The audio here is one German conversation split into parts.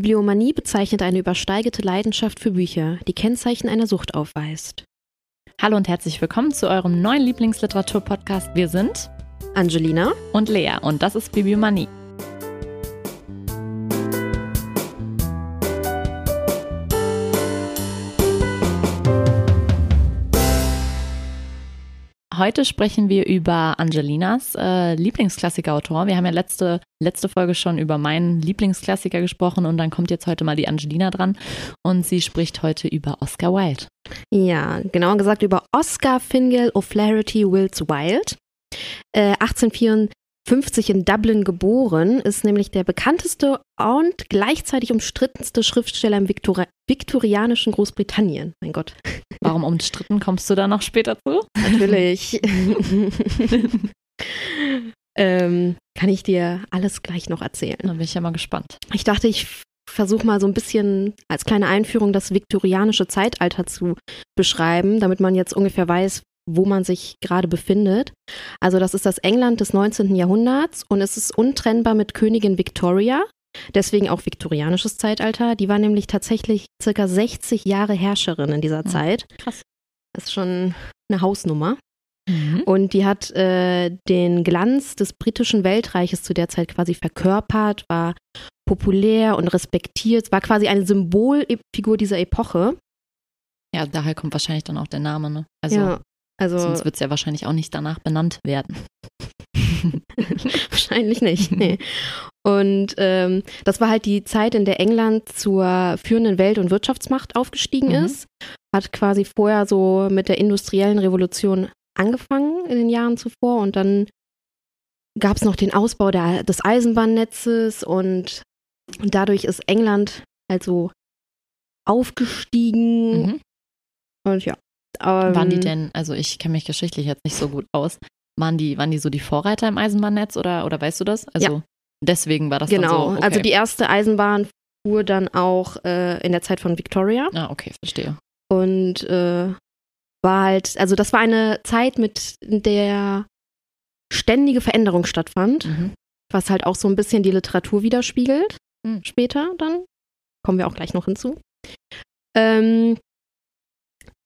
Bibliomanie bezeichnet eine übersteigerte Leidenschaft für Bücher, die Kennzeichen einer Sucht aufweist. Hallo und herzlich willkommen zu eurem neuen Lieblingsliteratur-Podcast. Wir sind Angelina und Lea und das ist Bibliomanie. Heute sprechen wir über Angelinas äh, Lieblingsklassikerautor. Wir haben ja letzte, letzte Folge schon über meinen Lieblingsklassiker gesprochen und dann kommt jetzt heute mal die Angelina dran und sie spricht heute über Oscar Wilde. Ja, genauer gesagt über Oscar Fingal O'Flaherty Wills Wilde. Äh, 1854 50 in Dublin geboren, ist nämlich der bekannteste und gleichzeitig umstrittenste Schriftsteller im Viktori viktorianischen Großbritannien. Mein Gott. Warum umstritten kommst du da noch später zu? Natürlich. ähm, kann ich dir alles gleich noch erzählen. Da bin ich ja mal gespannt. Ich dachte, ich versuche mal so ein bisschen als kleine Einführung das viktorianische Zeitalter zu beschreiben, damit man jetzt ungefähr weiß, wo man sich gerade befindet. Also das ist das England des 19. Jahrhunderts und es ist untrennbar mit Königin Victoria. Deswegen auch viktorianisches Zeitalter. Die war nämlich tatsächlich circa 60 Jahre Herrscherin in dieser Zeit. Krass. Das ist schon eine Hausnummer. Mhm. Und die hat äh, den Glanz des britischen Weltreiches zu der Zeit quasi verkörpert, war populär und respektiert, war quasi eine Symbolfigur dieser Epoche. Ja, daher kommt wahrscheinlich dann auch der Name, ne? Also ja, also sonst wird es ja wahrscheinlich auch nicht danach benannt werden. wahrscheinlich nicht. Nee. Und ähm, das war halt die Zeit, in der England zur führenden Welt- und Wirtschaftsmacht aufgestiegen Mhm. ist. Hat quasi vorher so mit der industriellen Revolution angefangen in den Jahren zuvor und dann gab es noch den Ausbau der, des Eisenbahnnetzes und dadurch ist England also aufgestiegen Mhm. und ja. Ähm, Waren die denn, also ich kenne mich geschichtlich jetzt nicht so gut aus, waren die, waren die so die Vorreiter im Eisenbahnnetz oder, oder weißt du das? Also deswegen war das Genau, dann so. Okay. also die erste Eisenbahn fuhr dann auch äh, in der Zeit von Victoria. Ah, okay, verstehe. Und äh, war halt, also das war eine Zeit, mit der ständige Veränderung stattfand, Mhm. was halt auch so ein bisschen die Literatur widerspiegelt. Mhm. Später dann. Kommen wir auch gleich noch hinzu. Ähm,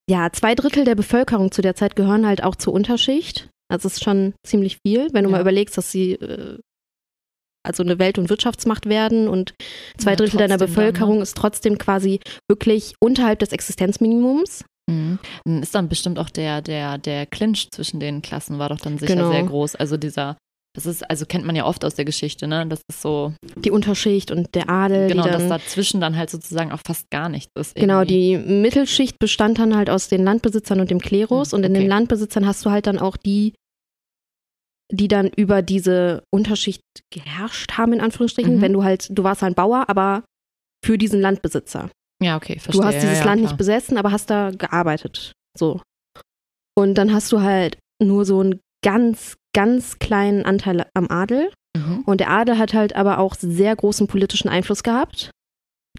ja, zwei Drittel der Bevölkerung zu der Zeit gehören halt auch zur Unterschicht. Also es ist schon ziemlich viel, wenn du Ja. mal überlegst, dass sie äh, also eine Welt- und Wirtschaftsmacht werden und zwei Ja, Drittel deiner trotzdem dann, ne? Bevölkerung ist trotzdem quasi wirklich unterhalb des Existenzminimums. Mhm. Dann ist dann bestimmt auch der, der, der Clinch zwischen den Klassen war doch dann sicher Genau. sehr groß. Also dieser, das ist, also kennt man ja oft aus der Geschichte, ne? Das ist so, Die Unterschicht und der Adel, genau, die dass dann dazwischen dann halt sozusagen auch fast gar nichts ist. Genau, irgendwie. die Mittelschicht bestand dann halt aus den Landbesitzern und dem Klerus. Hm, und in okay. den Landbesitzern hast du halt dann auch die, die dann über diese Unterschicht geherrscht haben, in Anführungsstrichen. Mhm. Wenn du halt, du warst halt Bauer, aber für diesen Landbesitzer. Ja, okay, verstehe. Du hast dieses ja, Land klar. nicht besessen, aber hast da gearbeitet. So. Und dann hast du halt nur so einen ganz, ganz kleinen Anteil am Adel. Mhm. Und der Adel hat halt aber auch sehr großen politischen Einfluss gehabt.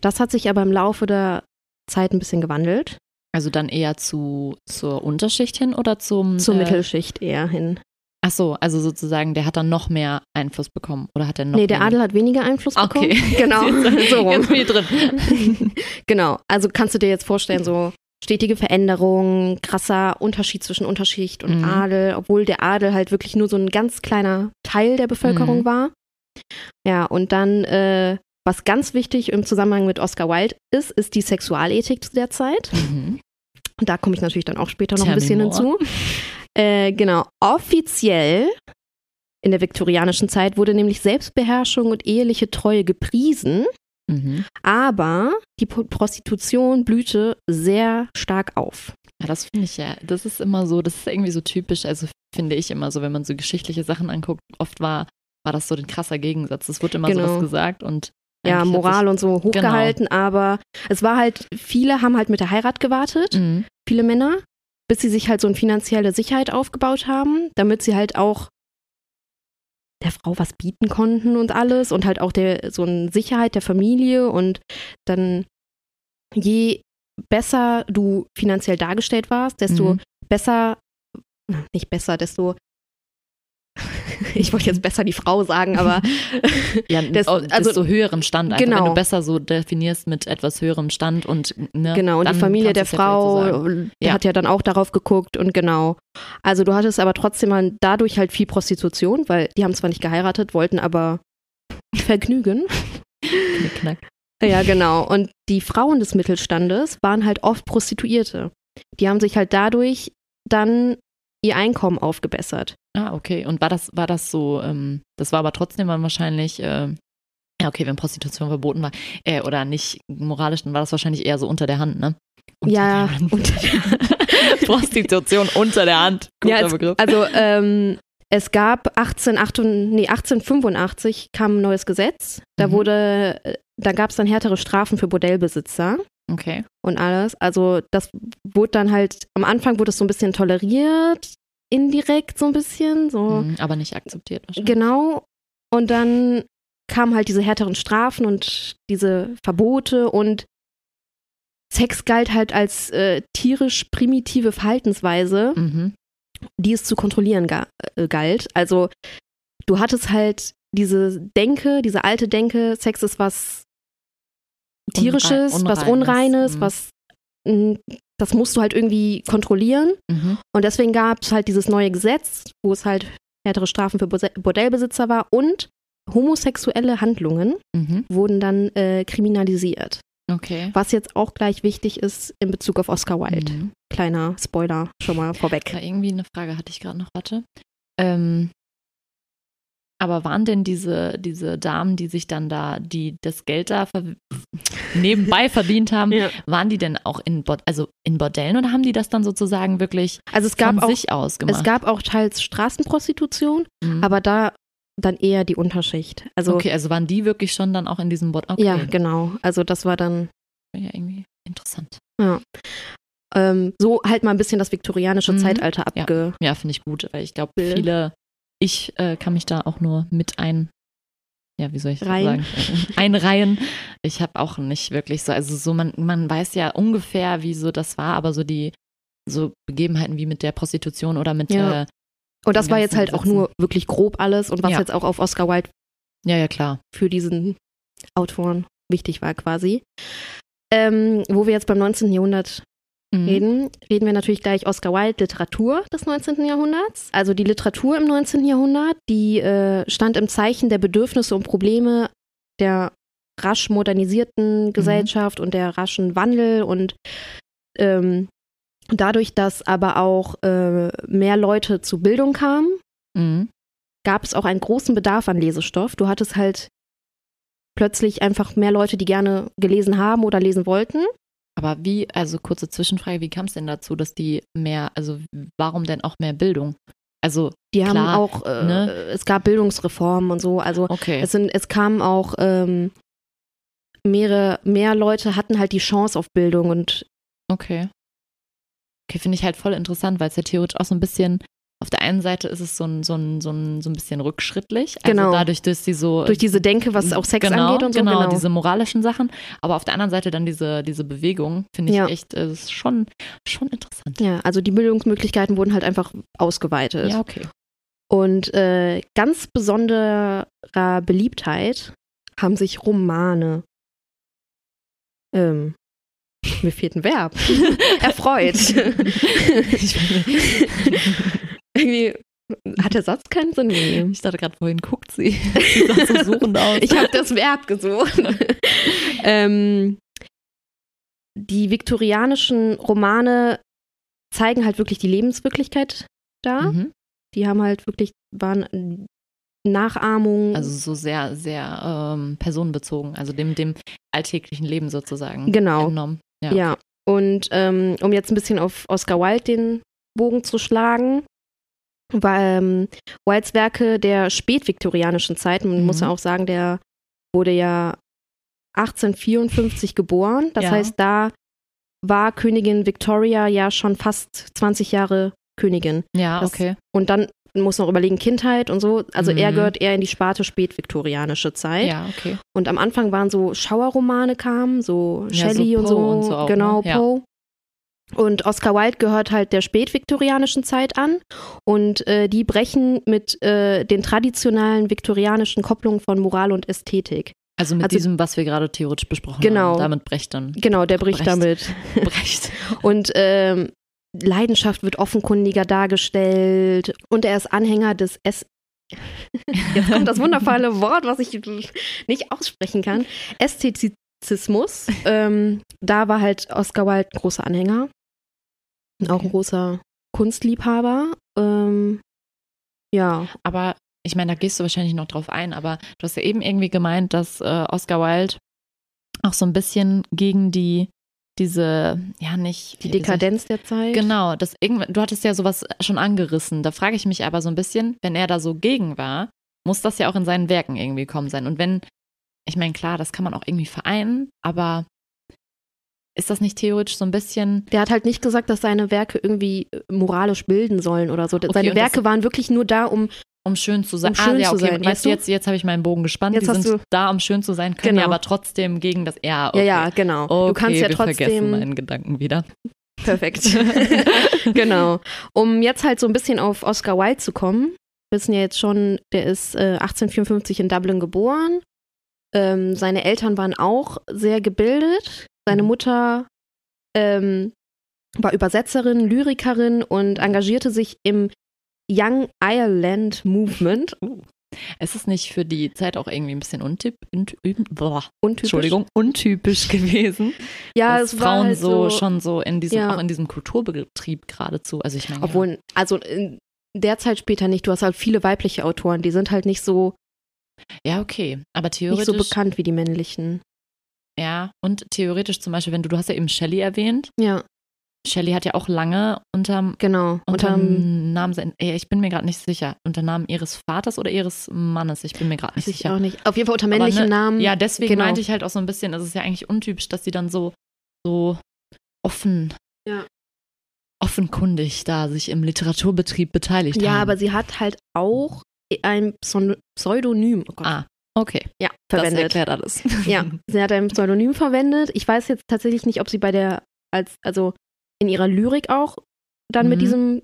Das hat sich aber im Laufe der Zeit ein bisschen gewandelt. Also dann eher zu, zur Unterschicht hin oder zum Zur äh, Mittelschicht eher hin. Ach so, also sozusagen, der hat dann noch mehr Einfluss bekommen oder hat er noch nee, der? Adel hat weniger Einfluss bekommen. Okay. Genau, so rum. Bin ich drin. genau. Also kannst du dir jetzt vorstellen, so stetige Veränderung, krasser Unterschied zwischen Unterschicht und Mhm. Adel, obwohl der Adel halt wirklich nur so ein ganz kleiner Teil der Bevölkerung Mhm. war. Ja, und dann, äh, was ganz wichtig im Zusammenhang mit Oscar Wilde ist, ist die Sexualethik zu der Zeit. Mhm. Und da komme ich natürlich dann auch später noch Tell ein bisschen hinzu. Äh, genau, offiziell in der viktorianischen Zeit wurde nämlich Selbstbeherrschung und eheliche Treue gepriesen, Mhm. aber die Pro- Prostitution blühte sehr stark auf. Ja, das finde ich ja, das ist immer so, das ist irgendwie so typisch, also finde ich immer so, wenn man so geschichtliche Sachen anguckt, oft war, war das so ein krasser Gegensatz. Es wurde immer Genau. sowas gesagt und Ja, Moral und so hochgehalten, aber es war halt, viele haben halt mit der Heirat gewartet, Mhm. viele Männer, bis sie sich halt so eine finanzielle Sicherheit aufgebaut haben, damit sie halt auch der Frau was bieten konnten und alles und halt auch der so eine Sicherheit der Familie und dann je besser du finanziell dargestellt warst, desto Mhm. besser, nicht besser, desto ich wollte jetzt besser die Frau sagen, aber ja, das- also, desto höherem Stand. Einfach, Genau. Wenn du besser so definierst mit etwas höherem Stand und ne, genau, und die Familie der so Frau der Ja. hat ja dann auch darauf geguckt und genau. Also du hattest aber trotzdem mal dadurch halt viel Prostitution, weil die haben zwar nicht geheiratet, wollten aber vergnügen. Knickknack. Ja, genau. Und die Frauen des Mittelstandes waren halt oft Prostituierte. Die haben sich halt dadurch dann ihr Einkommen aufgebessert. Ah, okay. Und war das, war das so, ähm, das war aber trotzdem dann wahrscheinlich, äh, ja, okay, wenn Prostitution verboten war, äh, oder nicht moralisch, dann war das wahrscheinlich eher so unter der Hand, ne? Unter ja, der Hand. unter der, Prostitution unter der Hand. Guter Ja, es- Begriff. also ähm, es gab 1888, nee, 1885 kam ein neues Gesetz. Da Mhm. wurde, äh, da gab es dann härtere Strafen für Bordellbesitzer Okay. und alles. Also das wurde dann halt, am Anfang wurde es so ein bisschen toleriert, indirekt so ein bisschen, so. Mhm, aber nicht akzeptiert wahrscheinlich. Genau. Und dann kamen halt diese härteren Strafen und diese Verbote und Sex galt halt als äh, tierisch primitive Verhaltensweise, Mhm. die es zu kontrollieren ga äh, galt. Also du hattest halt diese Denke, diese alte Denke, Sex ist was tierisches, Unrei- was Unreines, mhm. was mh, das musst du halt irgendwie kontrollieren. Mhm. Und deswegen gab es halt dieses neue Gesetz, wo es halt härtere Strafen für Bordellbesitzer war und homosexuelle Handlungen Mhm. wurden dann äh, kriminalisiert. Okay. Was jetzt auch gleich wichtig ist in Bezug auf Oscar Wilde. Mhm. Kleiner Spoiler schon mal vorweg. Da irgendwie eine Frage hatte ich gerade noch, warte. Ähm, aber waren denn diese, diese Damen, die sich dann da, die das Geld da ver nebenbei verdient haben, Ja. waren die denn auch in, Bord also in Bordellen oder haben die das dann sozusagen wirklich Also es gab von auch sich aus gemacht? es gab auch teils Straßenprostitution, Mhm. aber da dann eher die Unterschicht. Also okay, also waren die wirklich schon dann auch in diesem Bord? Okay. ja, genau. Also das war dann Ja, irgendwie interessant. ähm, so halt mal ein bisschen das viktorianische Mhm. Zeitalter Ja. abge. Ja, finde ich gut, weil ich glaube, viele, ich äh, kann mich da auch nur mit ein, ja, wie soll ich Reihen. sagen, einreihen. Ich habe auch nicht wirklich so, also so, man, man weiß ja ungefähr, wie so das war, aber so die, so Begebenheiten wie mit der Prostitution oder mit, Ja. äh, Und das war jetzt halt auch Sätzen. nur wirklich grob alles und was Ja. jetzt auch auf Oscar Wilde ja, ja, klar. für diesen Autoren wichtig war quasi. Ähm, wo wir jetzt beim 19. Jahrhundert Mhm. reden, reden wir natürlich gleich Oscar Wilde, Literatur des 19. Jahrhunderts. Also die Literatur im 19. Jahrhundert, die äh, stand im Zeichen der Bedürfnisse und Probleme der rasch modernisierten Gesellschaft und der raschen Wandel und ähm, dadurch, dass aber auch äh, mehr Leute zu Bildung kamen, Mhm. gab es auch einen großen Bedarf an Lesestoff. Du hattest halt plötzlich einfach mehr Leute, die gerne gelesen haben oder lesen wollten. Aber wie, also kurze Zwischenfrage, wie kam es denn dazu, dass die mehr, also warum denn auch mehr Bildung? Also, Die haben Klar, auch, äh, ne? es gab Bildungsreformen und so. Also okay. es, sind, es kamen auch ähm, mehrere, mehr Leute hatten halt die Chance auf Bildung und Okay. Okay, finde ich halt voll interessant, weil es ja theoretisch auch so ein bisschen, auf der einen Seite ist es so ein, so ein, so ein, so ein bisschen rückschrittlich. Also Genau. dadurch, dass die so. durch diese Denke, was auch Sex genau, angeht und so. Genau, Genau, diese moralischen Sachen. Aber auf der anderen Seite dann diese, diese Bewegung, finde ich Ja. echt, äh, ist schon, schon interessant. ja, also die Bildungsmöglichkeiten wurden halt einfach ausgeweitet. Ja, okay. Und äh, ganz besonderer Beliebtheit haben sich Romane. Ähm, mir fehlt ein Verb. Erfreut. Irgendwie hat der Satz keinen Sinn. Nee. Ich dachte gerade, vorhin guckt sie. sie sah so suchend aus. Ich habe das Verb gesucht. ähm, die viktorianischen Romane zeigen halt wirklich die Lebenswirklichkeit da. Mhm. Die haben halt wirklich, waren Nachahmungen. Also so sehr, sehr ähm, personenbezogen, also dem, dem alltäglichen Leben sozusagen Genau. entnommen. Ja. Ja, und ähm, um jetzt ein bisschen auf Oscar Wilde den Bogen zu schlagen, ähm, Wildes Werke der spätviktorianischen Zeit, man Mhm. muss ja auch sagen, der wurde ja 1854 geboren. Das Ja. heißt, da war Königin Victoria ja schon fast 20 Jahre Königin. Ja, Das- okay. Und dann muss noch überlegen, Kindheit und so. Also er Mhm. gehört eher in die Sparte spätviktorianische Zeit. Ja, okay. Und am Anfang waren so Schauerromane kamen, so Ja, so Shelley und, so. und so auch, genau, ne? Poe. Und Oscar Wilde gehört halt der spätviktorianischen Zeit an und äh, die brechen mit äh, den traditionellen viktorianischen Kopplungen von Moral und Ästhetik. Also mit Also- diesem, was wir gerade theoretisch besprochen Genau. haben. Damit brecht dann. Genau, der bricht Brecht. damit. Brecht. Und ähm, Leidenschaft wird offenkundiger dargestellt und er ist Anhänger des S. Jetzt kommt das wundervolle Wort, was ich nicht aussprechen kann. Ästhetizismus. Ähm, da war halt Oscar Wilde ein großer Anhänger. Auch ein Okay. großer Kunstliebhaber. Ähm, ja, Aber ich meine, da gehst du wahrscheinlich noch drauf ein, aber du hast ja eben irgendwie gemeint, dass äh, Oscar Wilde auch so ein bisschen gegen die, diese, ja, nicht. die Dekadenz der Zeit. Genau, das du hattest ja sowas schon angerissen. Da frage ich mich aber so ein bisschen, wenn er da so gegen war, muss das ja auch in seinen Werken irgendwie kommen sein. Und wenn, ich meine, klar, das kann man auch irgendwie vereinen, aber ist das nicht theoretisch so ein bisschen, Der hat halt nicht gesagt, dass seine Werke irgendwie äh, moralisch bilden sollen oder so. Okay, seine Werke waren wirklich nur da, um um schön zu sein? Um schön ah, ja, zu okay, sein, jetzt, weißt du? jetzt, jetzt habe ich meinen Bogen gespannt. Jetzt Die hast sind du- da, um schön zu sein, können ja Genau. aber trotzdem gegen das, ja, Ja, okay. ja, genau. Okay, du kannst ja wir vergessen trotzdem. meinen Gedanken wieder. Perfekt. genau. Um jetzt halt so ein bisschen auf Oscar Wilde zu kommen, wir wissen ja jetzt schon, der ist äh, 1854 in Dublin geboren. Ähm, seine Eltern waren auch sehr gebildet. Seine Mhm. Mutter ähm, war Übersetzerin, Lyrikerin und engagierte sich im Young Ireland Movement. Ist es nicht für die Zeit auch irgendwie ein bisschen untyp, unt, boah, Untypisch. Entschuldigung, untypisch gewesen? Ja, dass es war Frauen halt so, schon so in diesem, Ja. auch in diesem Kulturbetrieb geradezu. Also ich meine, ja. Obwohl, also in der Zeit später nicht. Du hast halt viele weibliche Autoren, die sind halt nicht so, ja, okay. Aber nicht theoretisch, so bekannt wie die männlichen. ja, und theoretisch zum Beispiel, wenn du, du hast ja eben Shelley erwähnt. Ja, Shelley hat ja auch lange unterm, genau. unterm Unterm, Namen, sein, ich bin mir gerade nicht sicher, unter Namen ihres Vaters oder ihres Mannes, ich bin mir gerade nicht ich sicher. auch nicht. Auf jeden Fall unter männlichen ne, Namen. Ja, deswegen genau. meinte ich halt auch so ein bisschen, es ist ja eigentlich untypisch, dass sie dann so, so offen, Ja. offenkundig da sich im Literaturbetrieb beteiligt Ja, haben. aber sie hat halt auch ein Pseud- Pseudonym oh Gott, Ah, okay. ja, Das verwendet. erklärt alles. Ja, sie hat ein Pseudonym verwendet. Ich weiß jetzt tatsächlich nicht, ob sie bei der, als, also in ihrer Lyrik auch dann mit Mhm. diesem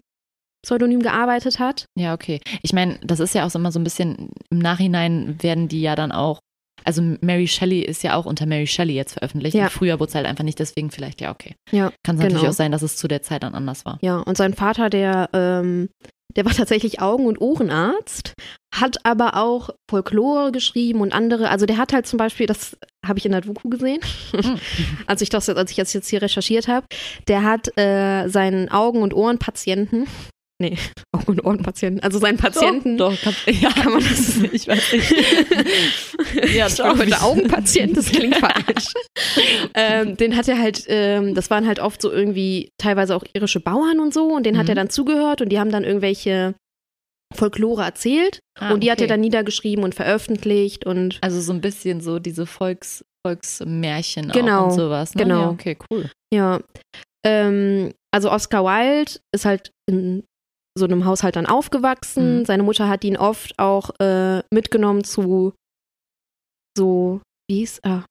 Pseudonym gearbeitet hat. Ja, okay. Ich meine, das ist ja auch immer so ein bisschen, im Nachhinein werden die ja dann auch, also Mary Shelley ist ja auch unter Mary Shelley jetzt veröffentlicht. Ja. Früher wurde es halt einfach nicht, deswegen vielleicht, ja, okay. Ja, Kann es natürlich genau. auch sein, dass es zu der Zeit dann anders war. Ja, und sein Vater, der, ähm, der war tatsächlich Augen- und Ohrenarzt, hat aber auch Folklore geschrieben und andere. Also der hat halt zum Beispiel, das habe ich in der Doku gesehen, Hm. als ich das, als ich das jetzt hier recherchiert habe, der hat äh, seinen Augen- und Ohrenpatienten, nee, Augen- und Ohrenpatienten, also seinen Patienten, Doch, doch kann, ja, kann man das ich weiß nicht. Ja, ich war heute. Augenpatient, das klingt falsch. ähm, den hat er halt, ähm, das waren halt oft so irgendwie teilweise auch irische Bauern und so und den hat Mhm. er dann zugehört und die haben dann irgendwelche Folklore erzählt Ah, und die hat er okay. dann niedergeschrieben und veröffentlicht und Also so ein bisschen so diese Volks, Volksmärchen Genau, und sowas. Ne? genau. Ja, okay, cool. ja. Ähm, also Oscar Wilde ist halt in so einem Haushalt dann aufgewachsen. Mhm. Seine Mutter hat ihn oft auch äh, mitgenommen zu so, wie hieß, ah,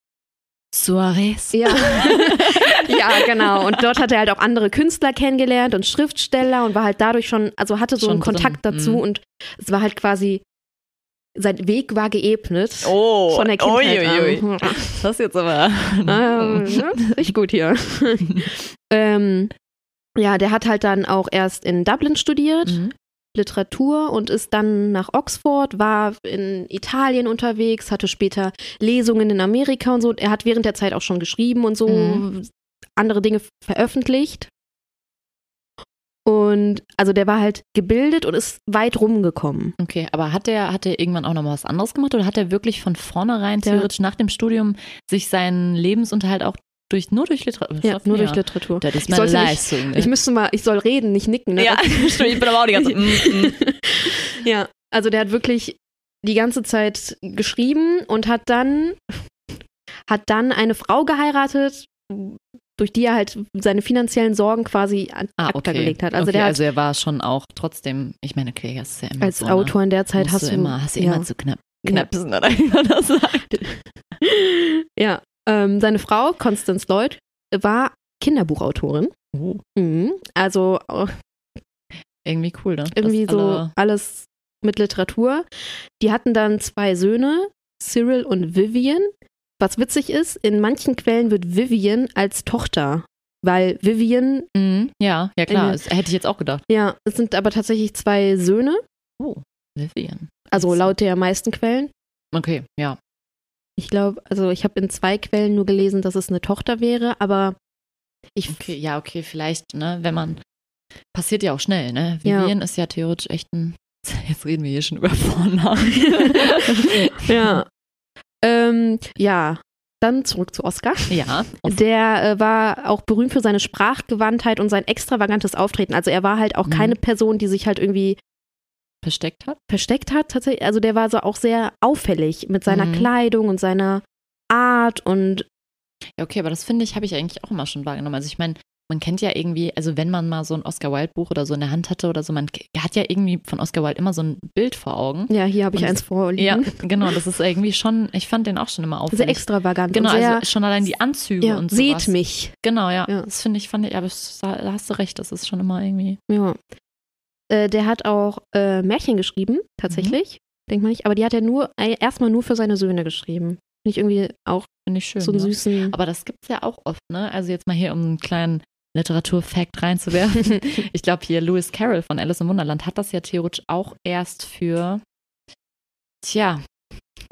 Soares. Ja. ja, genau. Und dort hat er halt auch andere Künstler kennengelernt und Schriftsteller und war halt dadurch schon, also hatte so Schon einen Kontakt drin. dazu Mhm. und es war halt quasi, sein Weg war geebnet. Oh, Von der Kindheit uiuiui. an. Das ist jetzt aber. Ja, richtig gut hier. ähm, ja, der hat halt dann auch erst in Dublin studiert, Mhm. Literatur und ist dann nach Oxford, war in Italien unterwegs, hatte später Lesungen in Amerika und so. Er hat während der Zeit auch schon geschrieben und so Mhm. andere Dinge veröffentlicht. Und also der war halt gebildet und ist weit rumgekommen. Okay, aber hat der, hat der irgendwann auch noch mal was anderes gemacht oder hat er wirklich von vornherein theoretisch nach dem Studium sich seinen Lebensunterhalt auch durch, nur durch Literatur? Ja, nur durch Literatur. Das ist Ich meine nicht- Leistung. Ne? Ich müsste mal, ich soll reden, nicht nicken. Ne? ja, stimmt, ich bin aber auch die ganze mm. Ja, also der hat wirklich die ganze Zeit geschrieben und hat dann hat dann eine Frau geheiratet, durch die er halt seine finanziellen Sorgen quasi an Ah, okay. gelegt hat. Also okay, der hat also er war schon auch trotzdem, ich meine, okay, das ist ja immer als so, ne? Autor in der Zeit hast du immer, hast du ja. immer zu knapp, knapsen, oder wie man das sagt. ja, ähm, seine Frau Constance Lloyd war Kinderbuchautorin. Oh. Mhm. Also äh, Irgendwie cool, ne? irgendwie Dass so alle- alles mit Literatur. Die hatten dann zwei Söhne, Cyril und Vivian. Was witzig ist, in manchen Quellen wird Vivian als Tochter, weil Vivian, Mhm. Ja, ja klar. Das hätte ich jetzt auch gedacht. ja, es sind aber tatsächlich zwei Söhne, Oh, Vivian. also laut der meisten Quellen. Okay, ja. Ich glaube, also ich habe in zwei Quellen nur gelesen, dass es eine Tochter wäre, aber ich Okay, ja, okay, vielleicht, ne, wenn man. Passiert ja auch schnell, ne? Ja. Vivian ist ja theoretisch echt ein. Jetzt reden wir hier schon über Vornamen. ja. Ähm, ja, dann zurück zu Oscar. ja. Der äh, war auch berühmt für seine Sprachgewandtheit und sein extravagantes Auftreten. Also er war halt auch Mhm. keine Person, die sich halt irgendwie versteckt hat. versteckt hat. Tatsächlich. Also der war so auch sehr auffällig mit seiner Mhm. Kleidung und seiner Art und Ja, okay, aber das finde ich, habe ich eigentlich auch immer schon wahrgenommen. Also ich meine, man kennt ja irgendwie, also wenn man mal so ein Oscar Wilde Buch oder so in der Hand hatte oder so, man hat ja irgendwie von Oscar Wilde immer so ein Bild vor Augen. ja, hier habe ich Und eins Ja, vorliegen. genau, das ist irgendwie schon, ich fand den auch schon immer Sehr auffällig. extravagant. Genau, und sehr, also schon allein die Anzüge ja, und seht sowas. mich. Genau, ja. Ja. Das finde ich, fand ich, aber da hast du recht, das ist schon immer irgendwie. Ja. Äh, der hat auch äh, Märchen geschrieben, tatsächlich. Denkt man nicht. Aber die hat er nur äh, erstmal nur für seine Söhne geschrieben. Finde ich irgendwie auch Finde schön. so einen ja. süßen. Aber das gibt es ja auch oft, ne? Also jetzt mal hier, um einen kleinen Literaturfact reinzuwerfen. ich glaube hier Lewis Carroll von Alice im Wunderland hat das ja theoretisch auch erst für, tja,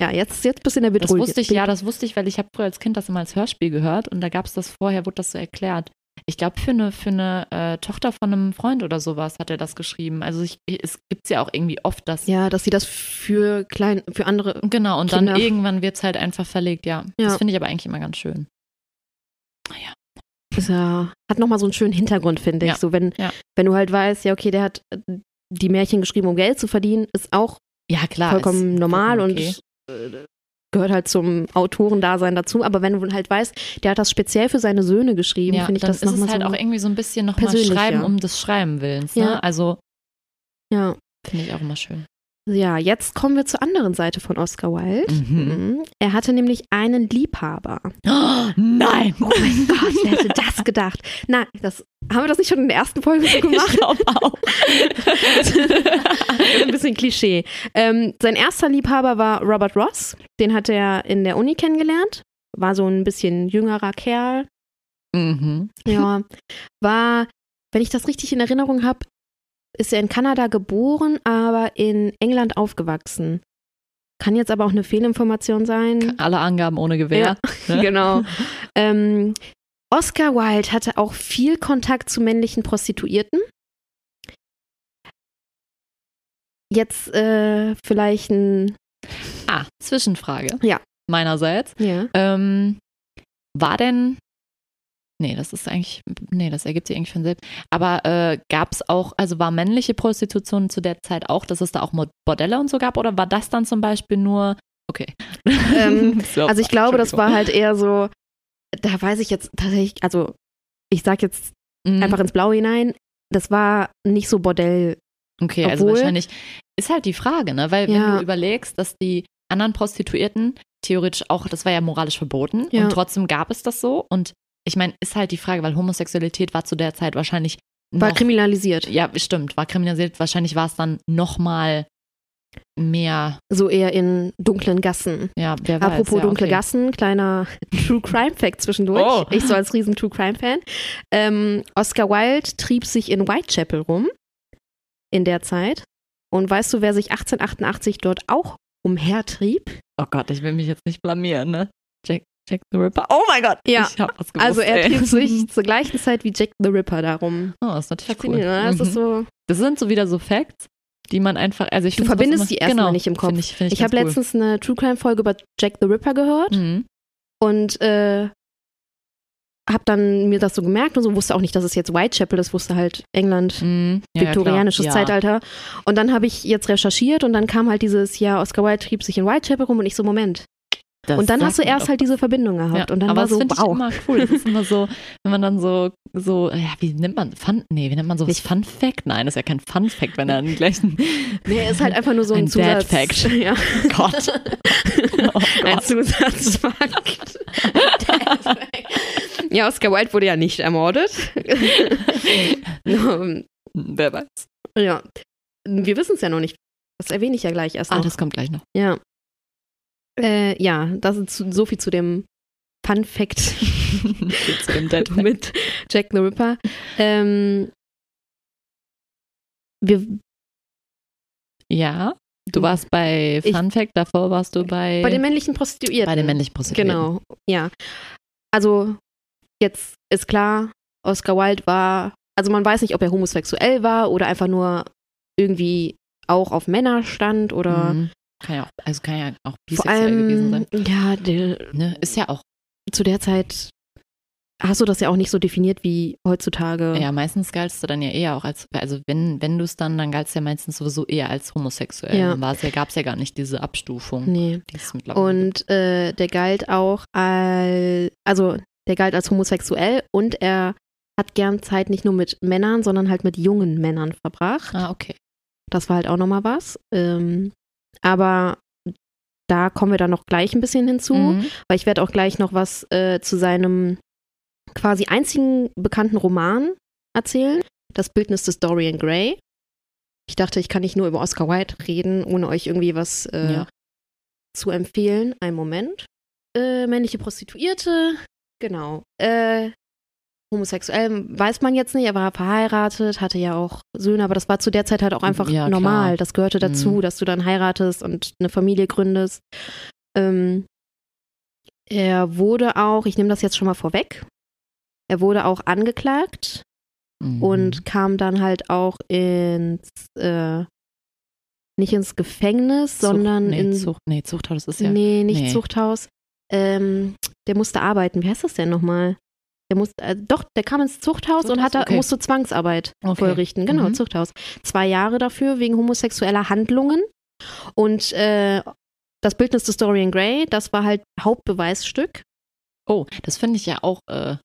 ja, jetzt, jetzt bist du in der das Bedrohung. wusste ich, ja, das wusste ich, weil ich habe früher als Kind das immer als Hörspiel gehört und da gab es das vorher, wurde das so erklärt. Ich glaube, für eine, für eine äh, Tochter von einem Freund oder sowas hat er das geschrieben. Also ich, es gibt es ja auch irgendwie oft, dass Ja, dass sie das für klein, für andere. Genau, und Kinder. dann irgendwann wird es halt einfach verlegt, ja. Ja. Das finde ich aber eigentlich immer ganz schön. Ist ja, hat nochmal so einen schönen Hintergrund, finde ich. Ja, So, wenn, ja. wenn du halt weißt, ja, okay, der hat äh, die Märchen geschrieben, um Geld zu verdienen, ist auch Ja, klar. vollkommen normal vollkommen okay. und äh, gehört halt zum Autorendasein dazu. Aber wenn du halt weißt, der hat das speziell für seine Söhne geschrieben, ja, finde ich dann das ist es nochmal halt so. auch irgendwie so ein bisschen nochmal Schreiben ja. um des Schreiben willens. Ne? Ja. Also ja. finde ich auch immer schön. Ja, jetzt kommen wir zur anderen Seite von Oscar Wilde. Mhm. Mhm. Er hatte nämlich einen Liebhaber. Oh, nein! Oh mein Gott, wer hätte das gedacht? Nein, das, haben wir das nicht schon in der ersten Folge so gemacht? Ich glaube auch. Ein bisschen Klischee. Ähm, sein erster Liebhaber war Robert Ross. Den hat er in der Uni kennengelernt. War so ein bisschen jüngerer Kerl. mhm. Ja, war, wenn ich das richtig in Erinnerung habe, ist er in Kanada geboren, aber in England aufgewachsen. Kann jetzt aber auch eine Fehlinformation sein. Alle Angaben ohne Gewehr. ne? Genau. ähm, Oscar Wilde hatte auch viel Kontakt zu männlichen Prostituierten. Jetzt äh, vielleicht ein. Ah, Zwischenfrage. Ja. Meinerseits. Ja. Ähm, war denn. Nee, das ist eigentlich. Nee, das ergibt sich eigentlich von selbst. Aber äh, gab es auch, also war männliche Prostitution zu der Zeit auch, dass es da auch Bordelle und so gab? Oder war das dann zum Beispiel nur. Okay. Ähm, So, Also ich glaube, das war halt eher so. Da weiß ich jetzt tatsächlich, also ich sag jetzt Mhm. einfach ins Blaue hinein, das war nicht so Bordell. Okay, also Obwohl- wahrscheinlich ist halt die Frage, ne? Weil wenn Ja. du überlegst, dass die anderen Prostituierten theoretisch auch, das war ja moralisch verboten Ja. und trotzdem gab es das so. Und ich meine, ist halt die Frage, weil Homosexualität war zu der Zeit wahrscheinlich War noch, kriminalisiert. ja, stimmt, war kriminalisiert. Wahrscheinlich war es dann noch mal mehr, So eher in dunklen Gassen. ja, wer weiß. Apropos ja, dunkle okay. Gassen, kleiner True Crime Fact zwischendurch. Oh. Ich so als riesen True Crime Fan. Ähm, Oscar Wilde trieb sich in Whitechapel rum in der Zeit. Und weißt du, wer sich 1888 dort auch umhertrieb? Oh Gott, ich will mich jetzt nicht blamieren, ne? Jack, Jack the Ripper. Oh mein Gott. Ja. Ich hab was gewusst, Also er trieb sich zur gleichen Zeit wie Jack the Ripper darum. Oh, das ist natürlich cool. Das ist Mhm. so. Das sind so wieder so Facts, die man einfach, also ich Du verbindest immer, die erstmal genau, nicht im Kopf. Find ich find ich Ich habe cool. letztens eine True Crime Folge über Jack the Ripper gehört Mhm. und äh, habe dann mir das so gemerkt und so wusste auch nicht, dass es jetzt Whitechapel ist, wusste halt England, Mhm. Ja, viktorianisches. Ja. Zeitalter. Und dann habe ich jetzt recherchiert und dann kam halt dieses, ja, Oscar Wilde trieb sich in Whitechapel rum und ich so, Moment. Das und dann hast du erst halt diese Verbindung gehabt ja. und dann Aber war das so, finde ich wow. immer cool. Das ist immer so, wenn man dann so, so, ja, wie nennt man, Fun, nee, wie nennt man sowas? Nicht- Fun Fact? Nein, das ist ja kein Fun Fact, wenn er den gleichen, Nee, ist halt einfach nur so ein, Ein Dad Zusatz. Fact. Ja. Gott. Oh Ein Gott. Zusatzfakt. Dad Fact. ja, Oscar Wilde wurde ja nicht ermordet. Wer weiß. ja. Wir wissen es ja noch nicht. Das erwähne ich ja gleich erst Ah, noch. das kommt gleich noch. Ja. Äh, ja, das ist so viel zu dem Fun Fact Zu dem Dead mit Jack the Ripper. Ähm, wir, Ja, du warst bei Ich- Fun Fact, davor warst du bei, bei den männlichen Prostituierten. bei den männlichen Prostituierten. Genau, ja. Also jetzt ist klar, Oscar Wilde war, also man weiß nicht, ob er homosexuell war oder einfach nur irgendwie auch auf Männer stand oder Mhm. Kann ja auch, also kann ja auch bisexuell gewesen allem, sein. ja, der, Ne? Ist ja auch, zu der Zeit hast du das ja auch nicht so definiert wie heutzutage. ja, meistens galtst du dann ja eher auch als, also wenn, wenn du es dann, dann galtst du ja meistens sowieso eher als homosexuell. Ja. Dann ja, gab es ja gar nicht diese Abstufung, Nee. die. Und äh, der galt auch als, also der galt als homosexuell und er hat gern Zeit nicht nur mit Männern, sondern halt mit jungen Männern verbracht. Ah, okay. Das war halt auch nochmal was. Ähm, aber da kommen wir dann noch gleich ein bisschen hinzu, Mhm. weil ich werde auch gleich noch was äh, zu seinem quasi einzigen bekannten Roman erzählen. Das Bildnis des Dorian Gray. Ich dachte, ich kann nicht nur über Oscar Wilde reden, ohne euch irgendwie was äh, Ja. zu empfehlen. Ein Moment. Äh, männliche Prostituierte, genau. Äh, homosexuell weiß man jetzt nicht, er war verheiratet, hatte ja auch Söhne, aber das war zu der Zeit halt auch einfach Ja, klar. normal. Das gehörte dazu, Mhm. dass du dann heiratest und eine Familie gründest. Ähm, er wurde auch, ich nehme das jetzt schon mal vorweg, er wurde auch angeklagt Mhm. und kam dann halt auch ins, äh, nicht ins Gefängnis, Zucht- sondern nee, in, Zucht, nee, Zuchthaus ist ja. nee, nicht nee. Zuchthaus. Ähm, der musste arbeiten. Wie heißt das denn nochmal? Der musste, äh, doch, der kam ins Zuchthaus, und Zuchthaus? hatte, Okay. musste Zwangsarbeit Okay. vollrichten. Genau, Mhm. Zuchthaus. Zwei Jahre dafür wegen homosexueller Handlungen. Und äh, das Bildnis des Dorian Gray, das war halt Hauptbeweisstück. Oh, das finde ich ja auch äh,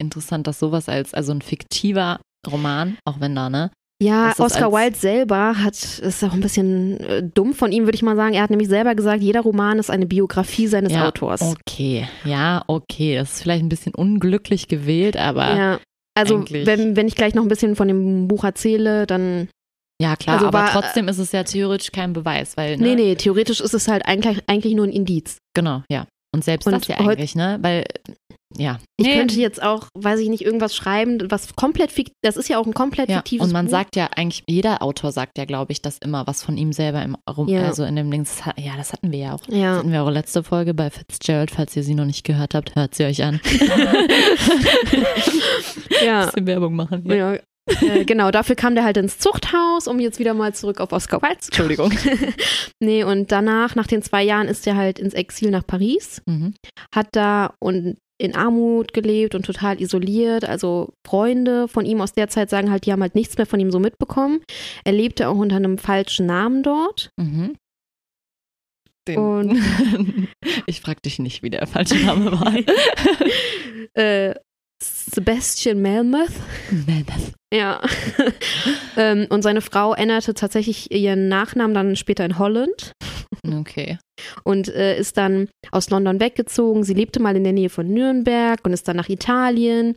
interessant, dass sowas als, also ein fiktiver Roman, auch wenn da, ne? Ja, Oscar Wilde selber hat, ist auch ein bisschen äh, dumm von ihm, würde ich mal sagen. Er hat nämlich selber gesagt, jeder Roman ist eine Biografie seines ja, Autors. Okay, ja, okay. Das ist vielleicht ein bisschen unglücklich gewählt, aber ja, Ja. Also, wenn, wenn ich gleich noch ein bisschen von dem Buch erzähle, dann. klar, Also aber war- trotzdem ist es ja theoretisch kein Beweis, weil, ne? Nee, nee, theoretisch ist es halt eigentlich, eigentlich nur ein Indiz. Genau, ja. Und selbst Und das ja eigentlich, ne? Weil, ja. Ich Nee, könnte jetzt auch, weiß ich nicht, irgendwas schreiben, was komplett fikt, das ist ja auch ein komplett ja, fiktives und man Buch. sagt ja eigentlich, jeder Autor sagt ja, glaube ich, das immer, was von ihm selber im Rum, Ja. also in dem Ding, das ja, das hatten wir ja auch. Das ja. hatten wir auch letzte Folge bei Fitzgerald, falls ihr sie noch nicht gehört habt, hört sie euch an. ja. Bisschen Werbung machen. ja. Äh, genau, dafür kam der halt ins Zuchthaus, um jetzt wieder mal zurück auf Oscar Wilde zu Entschuldigung. nee, und danach, nach den zwei Jahren, ist er halt ins Exil nach Paris. Mhm. hat da und in Armut gelebt und total isoliert. Also Freunde von ihm aus der Zeit sagen halt, die haben halt nichts mehr von ihm so mitbekommen. Er lebte auch unter einem falschen Namen dort. Mhm. Und- ich frage dich nicht, wie der falsche Name war. Äh, Sebastian Melmoth. Ja. ähm, und seine Frau änderte tatsächlich ihren Nachnamen dann später in Holland okay. und äh, ist dann aus London weggezogen. Sie lebte mal in der Nähe von Nürnberg und ist dann nach Italien.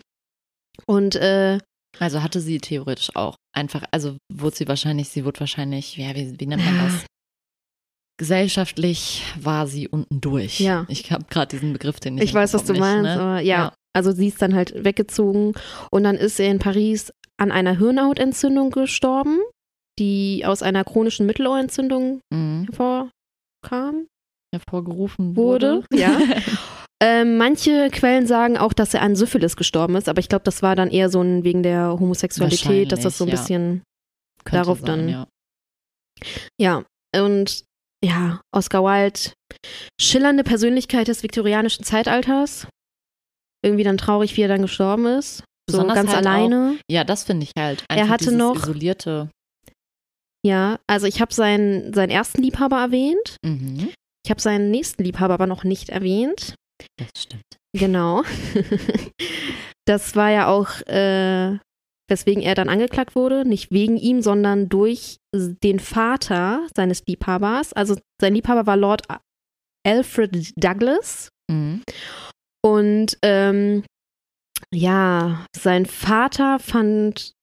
Und äh, Also hatte sie theoretisch auch einfach, also wurde sie wahrscheinlich, sie wurde wahrscheinlich, ja, wie, wie nennt man das? Gesellschaftlich war sie unten durch. Ja. Ich habe gerade diesen Begriff, den ich Ich weiß, was du nicht, meinst, Ne? aber ja, Ja. Also sie ist dann halt weggezogen und dann ist er in Paris an einer Hirnhautentzündung gestorben, die aus einer chronischen Mittelohrentzündung Mhm. hervorkam, Hervorgerufen wurde. wurde. Ja. ähm, manche Quellen sagen auch, dass er an Syphilis gestorben ist, aber ich glaube, das war dann eher so ein, wegen der Homosexualität, dass das so ein ja. bisschen, Könnte Darauf sein, dann- Ja. ja. Und ja, Oscar Wilde, schillernde Persönlichkeit des viktorianischen Zeitalters. Irgendwie dann traurig, wie er dann gestorben ist. So Besonders ganz halt alleine. ja, das finde ich halt. Er hatte noch- isolierte. Ja, also ich habe seinen, seinen ersten Liebhaber erwähnt. Mhm. Ich habe seinen nächsten Liebhaber aber noch nicht erwähnt. Das stimmt. Genau. das war ja auch, äh, weswegen er dann angeklagt wurde. Nicht wegen ihm, sondern durch den Vater seines Liebhabers. Also sein Liebhaber war Lord Alfred Douglas. Mhm. Und ähm, ja, sein Vater fand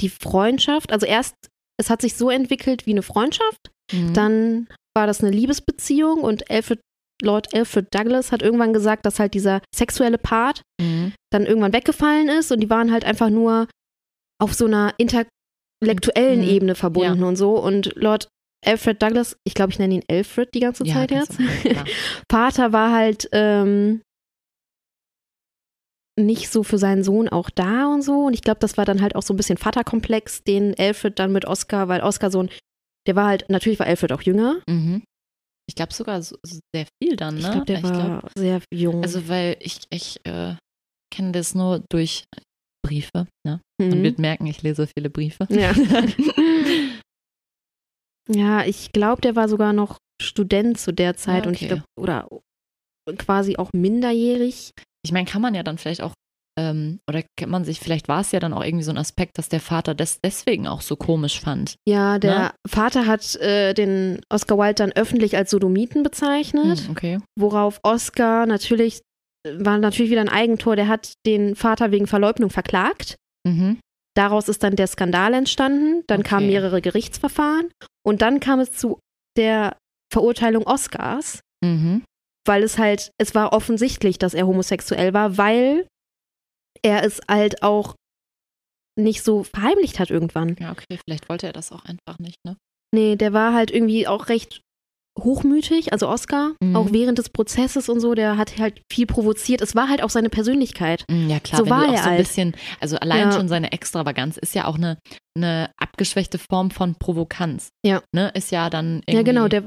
die Freundschaft, also erst, es hat sich so entwickelt wie eine Freundschaft, Mhm. dann war das eine Liebesbeziehung und Alfred, Lord Alfred Douglas hat irgendwann gesagt, dass halt dieser sexuelle Part Mhm. dann irgendwann weggefallen ist und die waren halt einfach nur auf so einer intellektuellen Mhm. Ebene verbunden und so. Und Lord Alfred Douglas, ich glaube, ich nenne ihn Alfred die ganze Ja, Zeit jetzt. Vater war halt ähm, nicht so für seinen Sohn auch da und so. Und ich glaube, das war dann halt auch so ein bisschen Vaterkomplex, den Alfred dann mit Oscar, weil Oscar so ein, der war halt, natürlich war Alfred auch jünger. Mhm. Ich glaube sogar so, sehr viel dann, ne? Ich glaube, der war sehr jung. also weil ich, ich äh, kenne das nur durch Briefe, ne? Man Mhm. wird merken, ich lese viele Briefe. Ja. ja, ich glaube, der war sogar noch Student zu der Zeit Ja, und ich okay. glaube, oder quasi auch minderjährig. Ich meine, kann man ja dann vielleicht auch, ähm, oder kann man sich, vielleicht war es ja dann auch irgendwie so ein Aspekt, dass der Vater das deswegen auch so komisch fand. Ja, der Ne? Vater hat äh, den Oscar Wilde dann öffentlich als Sodomiten bezeichnet, Hm, okay. worauf Oscar natürlich, war natürlich wieder ein Eigentor, der hat den Vater wegen Verleugnung verklagt. Mhm. Daraus ist dann der Skandal entstanden, dann kamen Okay. mehrere Gerichtsverfahren und dann kam es zu der Verurteilung Oscars. Mhm. Weil es halt, es war offensichtlich, dass er homosexuell war, weil er es halt auch nicht so verheimlicht hat irgendwann. Ja, okay, vielleicht wollte er das auch einfach nicht, ne? Nee, der war halt irgendwie auch recht hochmütig, also Oscar, Mhm. auch während des Prozesses und so, der hat halt viel provoziert. Es war halt auch seine Persönlichkeit. Mm, Ja, klar, So wenn war du auch er so ein halt. bisschen, also allein Ja. schon seine Extravaganz ist ja auch eine, eine abgeschwächte Form von Provokanz. Ja. Ne, ist ja dann irgendwie. Ja, genau, der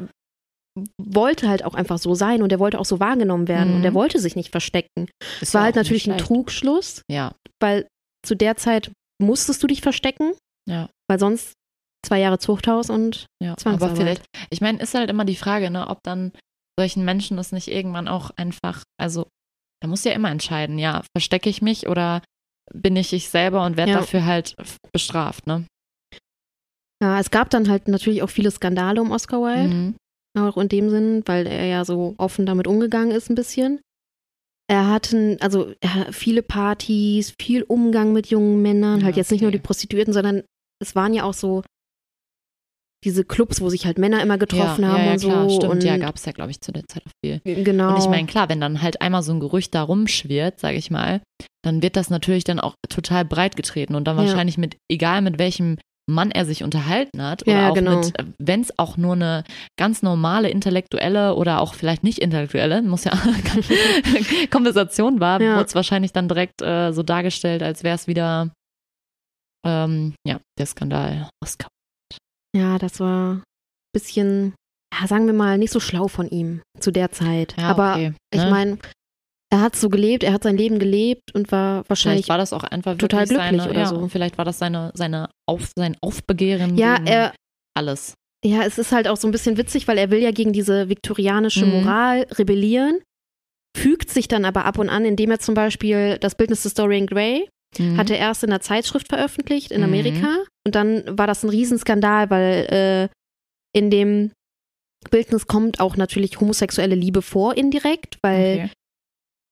wollte halt auch einfach so sein und der wollte auch so wahrgenommen werden Mhm. und der wollte sich nicht verstecken. ist Es war ja halt natürlich ein. Trugschluss, Ja, weil zu der Zeit musstest du dich verstecken, ja, weil sonst zwei Jahre Zuchthaus und ja. Aber Zwangsarbeit. vielleicht, ich meine, ist halt immer die Frage, ne, ob dann solchen Menschen das nicht irgendwann auch einfach, also da muss ja immer entscheiden, ja, verstecke ich mich oder bin ich ich selber und werde Ja. dafür halt bestraft, ne? Ja, es gab dann halt natürlich auch viele Skandale um Oscar Wilde, Mhm. Auch in dem Sinn, weil er ja so offen damit umgegangen ist ein bisschen. Er hatte, also er viele Partys, viel Umgang mit jungen Männern, Ja, halt jetzt nicht nur die Prostituierten, sondern es waren ja auch so diese Clubs, wo sich halt Männer immer getroffen ja, haben ja, und so. klar, stimmt, und ja, gab es ja, glaube ich, zu der Zeit auch viel. Genau. Und ich meine, klar, wenn dann halt einmal so ein Gerücht da rumschwirrt, sage ich mal, dann wird das natürlich dann auch total breit getreten und dann wahrscheinlich mit, egal mit welchem Mann er sich unterhalten hat Ja, oder ja, auch genau. mit, wenn es auch nur eine ganz normale intellektuelle oder auch vielleicht nicht intellektuelle, muss ja Konversation war, Ja. wurde es wahrscheinlich dann direkt äh, so dargestellt, als wäre es wieder ähm, ja, der Skandal Oscar. ja, das war ein bisschen, ja, sagen wir mal, nicht so schlau von ihm zu der Zeit. Ja, Aber okay, ich ne? meine, er hat so gelebt, er hat sein Leben gelebt und war wahrscheinlich Vielleicht war das auch einfach total wirklich glücklich seine, oder ja, so. Vielleicht war das seine, seine Auf, sein Aufbegehren Ja, gegen er, alles. ja, es ist halt auch so ein bisschen witzig, weil er will ja gegen diese viktorianische Mhm. Moral rebellieren, fügt sich dann aber ab und an, indem er zum Beispiel das Bildnis des Dorian Gray Mhm. hat er erst in einer Zeitschrift veröffentlicht in Mhm. Amerika und dann war das ein Riesenskandal, weil äh, in dem Bildnis kommt auch natürlich homosexuelle Liebe vor indirekt, weil Okay.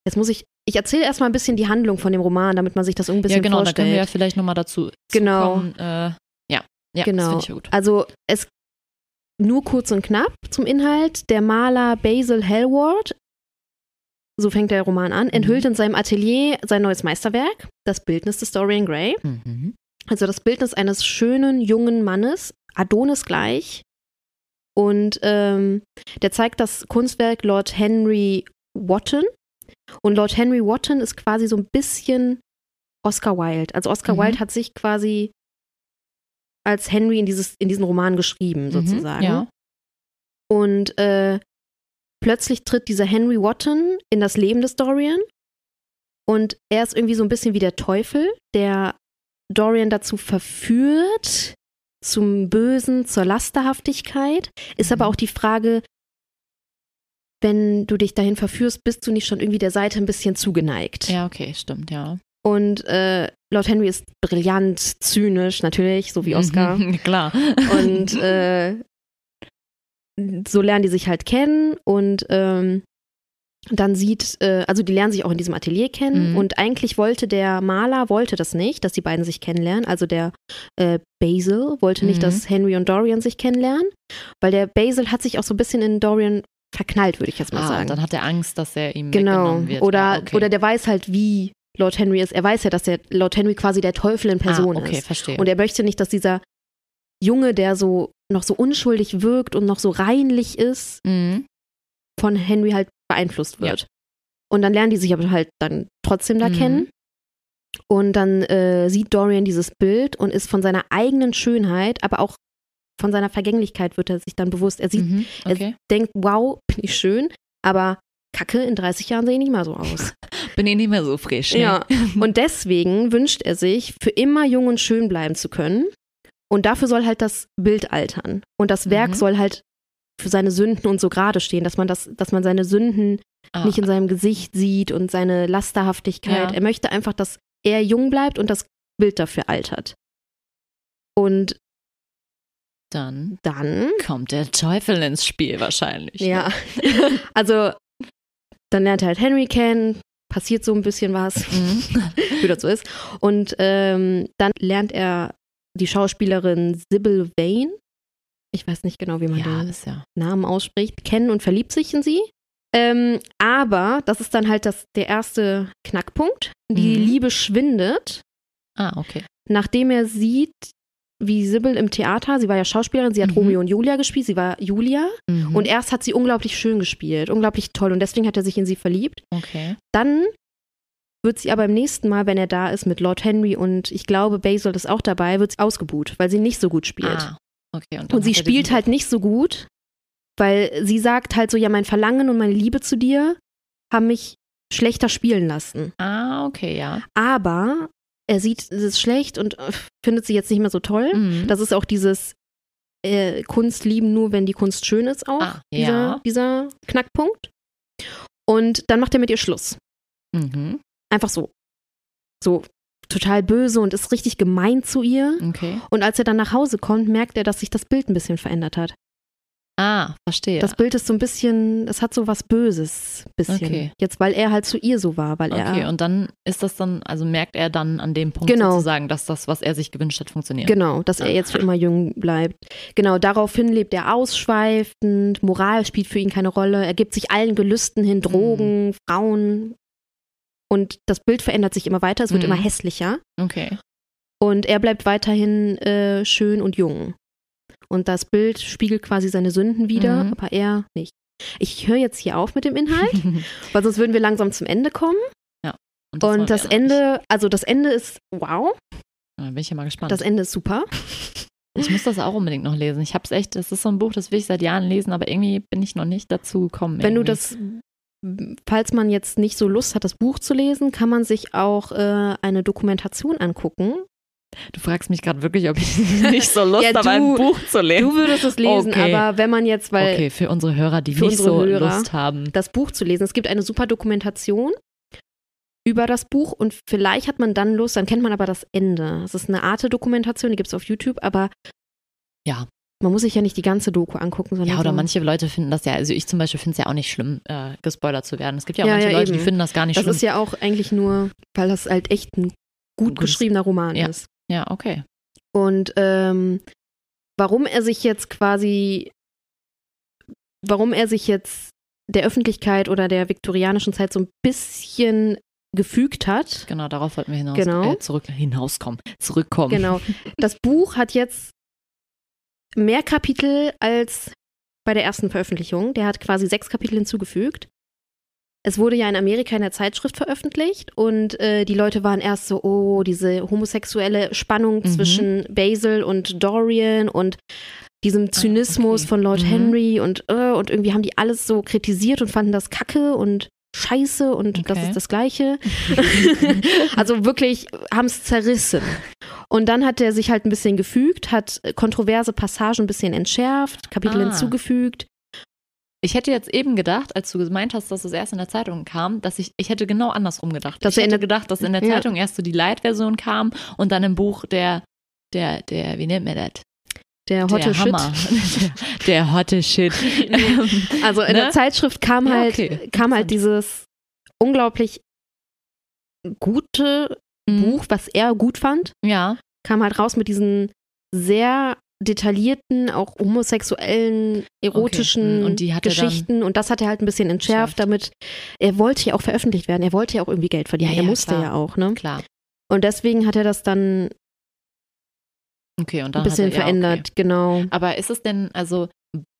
Jetzt muss ich, ich erzähle erstmal ein bisschen die Handlung von dem Roman, damit man sich das irgendwie ein Ja, bisschen genau, da können wir ja vorstellt. vielleicht nochmal dazu Genau. zukommen. Äh, ja, ja, das Genau. finde ich ja gut. Also es nur kurz und knapp zum Inhalt. Der Maler Basil Hallward, so fängt der Roman an, enthüllt in seinem Atelier sein neues Meisterwerk, das Bildnis des Dorian Gray. Mhm. Also das Bildnis eines schönen jungen Mannes, Adonis gleich. Und ähm, der zeigt das Kunstwerk Lord Henry Wotton. Und Lord Henry Wotton ist quasi so ein bisschen Oscar Wilde. Also Oscar Mhm. Wilde hat sich quasi als Henry in, dieses, in diesen Roman geschrieben, sozusagen. Mhm, ja. Und äh, plötzlich tritt dieser Henry Wotton in das Leben des Dorian. Und er ist irgendwie so ein bisschen wie der Teufel, der Dorian dazu verführt, zum Bösen, zur Lasterhaftigkeit. Ist aber Mhm. auch die Frage, wenn du dich dahin verführst, bist du nicht schon irgendwie der Seite ein bisschen zugeneigt. Ja, okay, stimmt, ja. Und äh, Lord Henry ist brillant, zynisch natürlich, so wie Oscar. Mhm, klar. Und äh, so lernen die sich halt kennen und ähm, dann sieht, äh, also die lernen sich auch in diesem Atelier kennen Mhm. und eigentlich wollte der Maler, wollte das nicht, dass die beiden sich kennenlernen. Also der äh, Basil wollte nicht, Mhm. dass Henry und Dorian sich kennenlernen, weil der Basil hat sich auch so ein bisschen in Dorian verknallt, würde ich jetzt mal Ah, sagen. und dann hat er Angst, dass er ihm genau. wird. Oder, Ah, okay. oder der weiß halt, wie Lord Henry ist. Er weiß ja, dass der Lord Henry quasi der Teufel in Person ah, okay, ist. verstehe. Und er möchte nicht, dass dieser Junge, der so noch so unschuldig wirkt und noch so reinlich ist, mhm. von Henry halt beeinflusst wird. Und dann lernen die sich aber halt dann trotzdem da Mhm. kennen. Und dann äh, sieht Dorian dieses Bild und ist von seiner eigenen Schönheit, aber auch von seiner Vergänglichkeit wird er sich dann bewusst. Er sieht, Mhm. er Okay. denkt, wow, bin ich schön, aber Kacke, in 30 Jahren sehe ich nicht mal so aus. Bin ich nicht mehr so frisch. Ne? Ja. Und deswegen wünscht er sich, für immer jung und schön bleiben zu können. Und dafür soll halt das Bild altern. Und das Werk Mhm. soll halt für seine Sünden und so gerade stehen, dass man das, dass man seine Sünden Ah, nicht in seinem Gesicht sieht und seine Lasterhaftigkeit. Ja. Er möchte einfach, dass er jung bleibt und das Bild dafür altert. Und dann dann, kommt der Teufel ins Spiel wahrscheinlich. ja, also dann lernt er halt Henry kennen, passiert so ein bisschen was, Mhm. wie das so ist. Und ähm, dann lernt er die Schauspielerin Sybil Vane, ich weiß nicht genau, wie man Ja, den ja. Namen ausspricht, kennen und verliebt sich in sie. Ähm, aber das ist dann halt das, der erste Knackpunkt. Die Mhm. Liebe schwindet, Ah, okay. nachdem er sieht, wie Sybil im Theater, sie war ja Schauspielerin, sie hat Mhm. Romeo und Julia gespielt, sie war Julia. Mhm. Und erst hat sie unglaublich schön gespielt, unglaublich toll und deswegen hat er sich in sie verliebt. okay. Dann wird sie aber im nächsten Mal, wenn er da ist mit Lord Henry und ich glaube, Basil ist auch dabei, wird sie ausgebuht, weil sie nicht so gut spielt. Ah, okay. Und, Und sie spielt halt nicht so gut, weil sie sagt halt so, ja, mein Verlangen und meine Liebe zu dir haben mich schlechter spielen lassen. Ah, okay, ja. Aber er sieht, es ist schlecht und äh, findet sie jetzt nicht mehr so toll. Mhm. Das ist auch dieses äh, Kunst lieben nur, wenn die Kunst schön ist auch. Ah, dieser, ja. dieser Knackpunkt. Und dann macht er mit ihr Schluss. Mhm. Einfach so. So total böse und ist richtig gemein zu ihr. Okay. Und als er dann nach Hause kommt, merkt er, dass sich das Bild ein bisschen verändert hat. Ah, verstehe. Das Bild ist so ein bisschen, es hat so was Böses, bisschen. Okay. Jetzt, weil er halt zu ihr so war, weil okay, er. und dann ist das dann, also merkt er dann an dem Punkt Genau. sozusagen, dass das, was er sich gewünscht hat, funktioniert. Genau, dass er jetzt für immer jung bleibt. Genau, daraufhin lebt er ausschweifend, Moral spielt für ihn keine Rolle, er gibt sich allen Gelüsten hin, Drogen, Frauen. Und das Bild verändert sich immer weiter, es wird Mhm. immer hässlicher. Okay. Und er bleibt weiterhin äh, schön und jung. Und das Bild spiegelt quasi seine Sünden wider, Mhm. aber er nicht. Ich höre jetzt hier auf mit dem Inhalt, weil sonst würden wir langsam zum Ende kommen. Und wollen wir Und das ja noch nicht. Ende, also das Ende ist wow, Da bin ich ja mal gespannt. das Ende ist super. ich muss das auch unbedingt noch lesen. Ich habe es echt, das ist so ein Buch, das will ich seit Jahren lesen, aber irgendwie bin ich noch nicht dazu gekommen. Wenn du irgendwie. das, falls man jetzt nicht so Lust hat, das Buch zu lesen, kann man sich auch äh, eine Dokumentation angucken. Du fragst mich gerade wirklich, ob ich nicht so Lust Ja, habe, ein Buch zu lesen. Du würdest es lesen, Okay. aber wenn man jetzt, weil okay, für unsere Hörer, die nicht so Hörer. Lust haben. das Buch zu lesen, es gibt eine super Dokumentation über das Buch und vielleicht hat man dann Lust, dann kennt man aber das Ende. Es ist eine Arte-Dokumentation, die gibt es auf YouTube, aber Ja. man muss sich ja nicht die ganze Doku angucken, sondern Ja, oder so, manche Leute finden das ja, also ich zum Beispiel finde es ja auch nicht schlimm, äh, gespoilert zu werden. Es gibt ja auch Ja, manche ja, Leute, die eben. finden das gar nicht Das schlimm. ist ja auch eigentlich nur, weil das halt echt ein gut Gutes- geschriebener Roman Ja. ist. Ja, okay. Und ähm, warum er sich jetzt quasi, warum er sich jetzt der Öffentlichkeit oder der viktorianischen Zeit so ein bisschen gefügt hat. Genau, darauf wollten wir hinaus, Genau. äh, zurück, hinauskommen, zurückkommen. Genau. Das Buch hat jetzt mehr Kapitel als bei der ersten Veröffentlichung. Der hat quasi sechs Kapitel hinzugefügt. Es wurde ja in Amerika in der Zeitschrift veröffentlicht und äh, die Leute waren erst so, oh, diese homosexuelle Spannung Mhm. zwischen Basil und Dorian und diesem Zynismus okay. von Lord Mhm. Henry und, äh, und irgendwie haben die alles so kritisiert und fanden das kacke und scheiße und das Okay. ist das Gleiche. also wirklich haben es zerrissen. Und dann hat er sich halt ein bisschen gefügt, hat kontroverse Passagen ein bisschen entschärft, Kapitel Ah. hinzugefügt. Ich hätte jetzt eben gedacht, als du gemeint hast, dass es erst in der Zeitung kam, dass ich, ich hätte genau andersrum gedacht. Dass ich hätte gedacht, dass in der Ja. Zeitung erst so die Light-Version kam und dann im Buch der, der, der, wie nennt man das? der hotte der Shit. Hammer. der, der hotte Shit. Also in Ne? der Zeitschrift kam Ja, halt, okay. kam halt dieses unglaublich gute Mhm. Buch, was er gut fand, Ja, kam halt raus mit diesen sehr detaillierten, auch homosexuellen, erotischen Mhm. Und die Geschichten. Und das hat er halt ein bisschen entschärft, entschärft. damit er wollte ja auch veröffentlicht werden. Er wollte ja auch irgendwie Geld verdienen. Ja, er ja, musste klar. ja auch, ne? klar. Und deswegen hat er das dann Okay, und ein dann bisschen hat er, ja, verändert, Okay. genau. Aber ist es denn, also